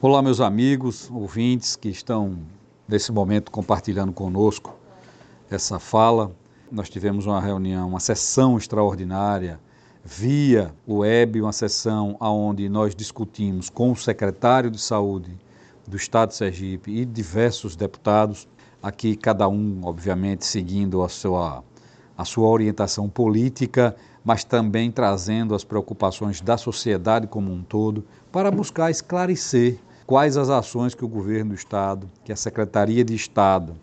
Olá, meus amigos, ouvintes que estão nesse momento compartilhando conosco essa fala. Nós tivemos uma reunião, uma sessão extraordinária via web, uma sessão onde nós discutimos com o secretário de Saúde do Estado de Sergipe e diversos deputados, aqui cada um, obviamente, seguindo a sua, a sua orientação política, mas também trazendo as preocupações da sociedade como um todo, para buscar esclarecer quais as ações que o governo do Estado, que a Secretaria de Estado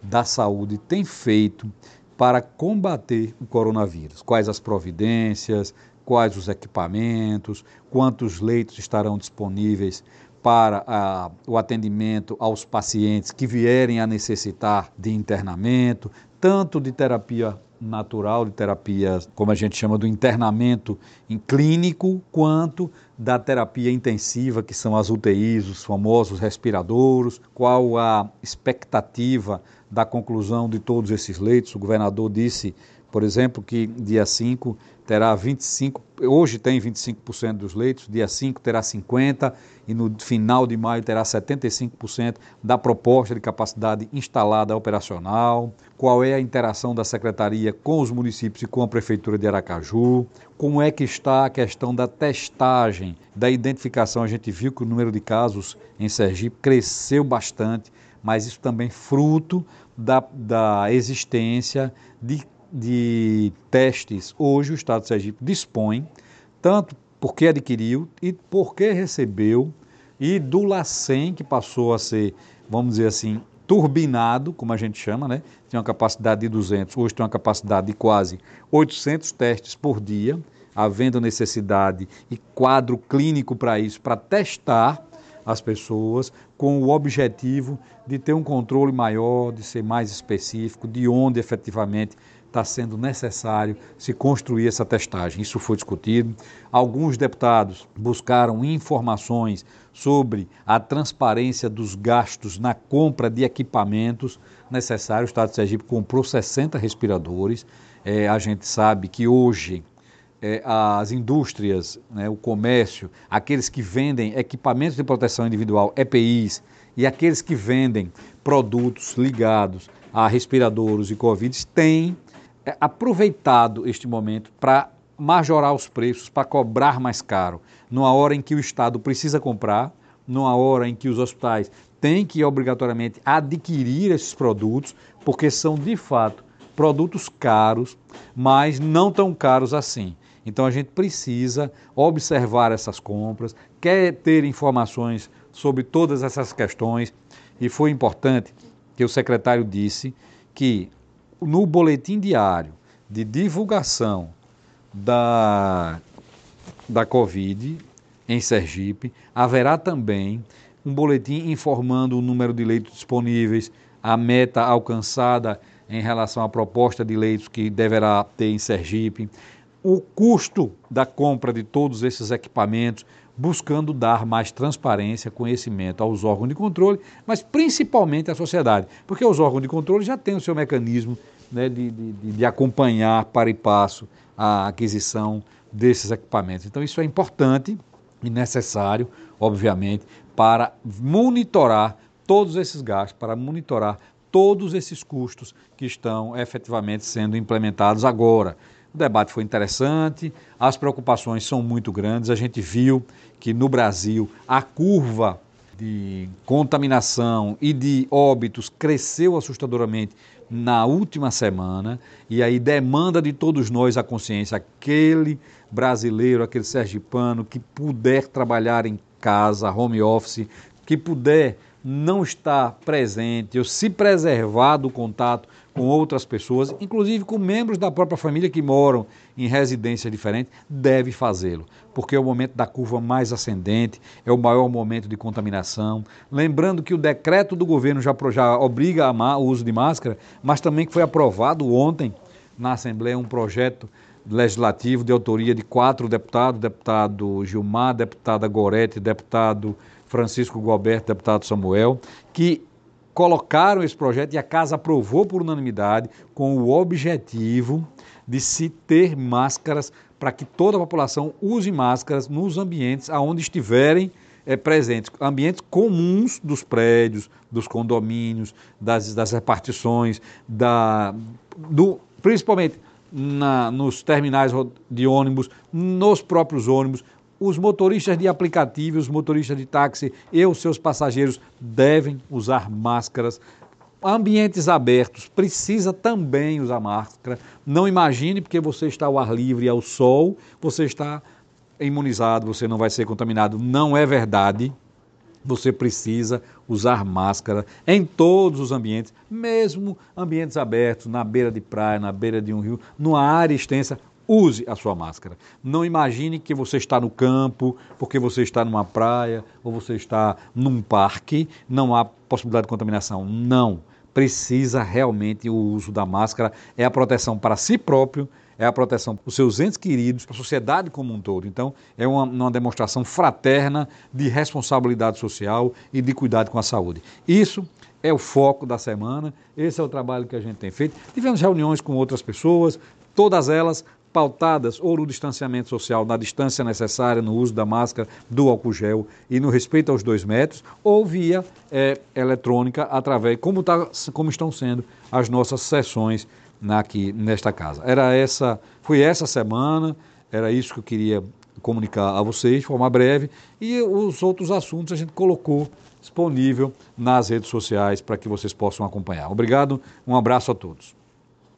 da Saúde tem feito para combater o coronavírus. Quais as providências, quais os equipamentos, quantos leitos estarão disponíveis para a, o atendimento aos pacientes que vierem a necessitar de internamento, tanto de terapia natural, de terapia, como a gente chama do internamento em clínico, quanto da terapia intensiva, que são as UTIs, os famosos respiradores, qual a expectativa da conclusão de todos esses leitos. O governador disse, por exemplo, que dia 5 terá 25, hoje tem 25% dos leitos, dia 5 terá 50% e no final de maio terá 75% da proposta de capacidade instalada operacional. Qual é a interação da secretaria com os municípios e com a prefeitura de Aracaju? Como é que está a questão da testagem, da identificação? A gente viu que o número de casos em Sergipe cresceu bastante, mas isso também fruto da, da existência de de testes hoje o Estado de Sergipe dispõe, tanto porque adquiriu e porque recebeu, e do LACEN, que passou a ser, vamos dizer assim, turbinado, como a gente chama, né? Tinha uma capacidade de 200, hoje tem uma capacidade de quase 800 testes por dia, havendo necessidade e quadro clínico para isso, para testar as pessoas com o objetivo de ter um controle maior, de ser mais específico, de onde efetivamente está sendo necessário se construir essa testagem. Isso foi discutido. Alguns deputados buscaram informações sobre a transparência dos gastos na compra de equipamentos necessários. O Estado de Sergipe comprou 60 respiradores. É, a gente sabe que hoje é, as indústrias, né, o comércio, aqueles que vendem equipamentos de proteção individual, EPIs, e aqueles que vendem produtos ligados a respiradores e Covid têm aproveitado este momento para majorar os preços, para cobrar mais caro, numa hora em que o Estado precisa comprar, numa hora em que os hospitais têm que obrigatoriamente adquirir esses produtos, porque são de fato produtos caros, mas não tão caros assim. Então a gente precisa observar essas compras, quer ter informações sobre todas essas questões, e foi importante que o secretário disse que no boletim diário de divulgação da, da Covid em Sergipe, haverá também um boletim informando o número de leitos disponíveis, a meta alcançada em relação à proposta de leitos que deverá ter em Sergipe, o custo da compra de todos esses equipamentos, buscando dar mais transparência, conhecimento aos órgãos de controle, mas principalmente à sociedade, porque os órgãos de controle já têm o seu mecanismo né, de, de, de acompanhar para e passo a aquisição desses equipamentos. Então, isso é importante e necessário, obviamente, para monitorar todos esses gastos, para monitorar todos esses custos que estão efetivamente sendo implementados agora. O debate foi interessante, as preocupações são muito grandes. A gente viu que no Brasil a curva de contaminação e de óbitos cresceu assustadoramente na última semana e aí demanda de todos nós a consciência, aquele brasileiro, aquele sergipano que puder trabalhar em casa, home office, que puder não estar presente ou se preservar do contato com outras pessoas, inclusive com membros da própria família que moram em residência diferente, deve fazê-lo, porque é o momento da curva mais ascendente, é o maior momento de contaminação. Lembrando que o decreto do governo já, já obriga o uso de máscara, mas também que foi aprovado ontem na Assembleia um projeto legislativo de autoria de quatro deputados, deputado Gilmar, deputada Gorete, deputado Francisco Gualberto, deputado Samuel, que colocaram esse projeto e a casa aprovou por unanimidade com o objetivo de se ter máscaras para que toda a população use máscaras nos ambientes aonde estiverem é, presentes, ambientes comuns dos prédios, dos condomínios, das, das repartições, da, do, principalmente na, nos terminais de ônibus, nos próprios ônibus, os motoristas de aplicativo, os motoristas de táxi e os seus passageiros devem usar máscaras. Ambientes abertos, precisa também usar máscara. Não imagine porque você está ao ar livre ao sol, você está imunizado, você não vai ser contaminado. Não é verdade. Você precisa usar máscara em todos os ambientes, mesmo ambientes abertos, na beira de praia, na beira de um rio, numa área extensa, use a sua máscara. Não imagine que você está no campo, porque você está numa praia ou você está num parque, não há possibilidade de contaminação. Não. Precisa realmente o uso da máscara, é a proteção para si próprio, é a proteção para os seus entes queridos, para a sociedade como um todo. Então, é uma, uma demonstração fraterna de responsabilidade social e de cuidado com a saúde. Isso é o foco da semana, esse é o trabalho que a gente tem feito. Tivemos reuniões com outras pessoas, todas elas pautadas ou no distanciamento social, na distância necessária, no uso da máscara, do álcool gel e no respeito aos dois metros, ou via é, eletrônica, através, como, tá, como estão sendo as nossas sessões aqui nesta casa. Era essa, foi essa semana, era isso que eu queria comunicar a vocês de forma breve, e os outros assuntos a gente colocou disponível nas redes sociais para que vocês possam acompanhar. Obrigado, um abraço a todos.